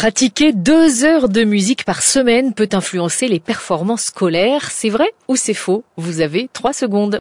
Pratiquer deux heures de musique par semaine peut influencer les performances scolaires. C'est vrai ou c'est faux? Vous avez trois secondes.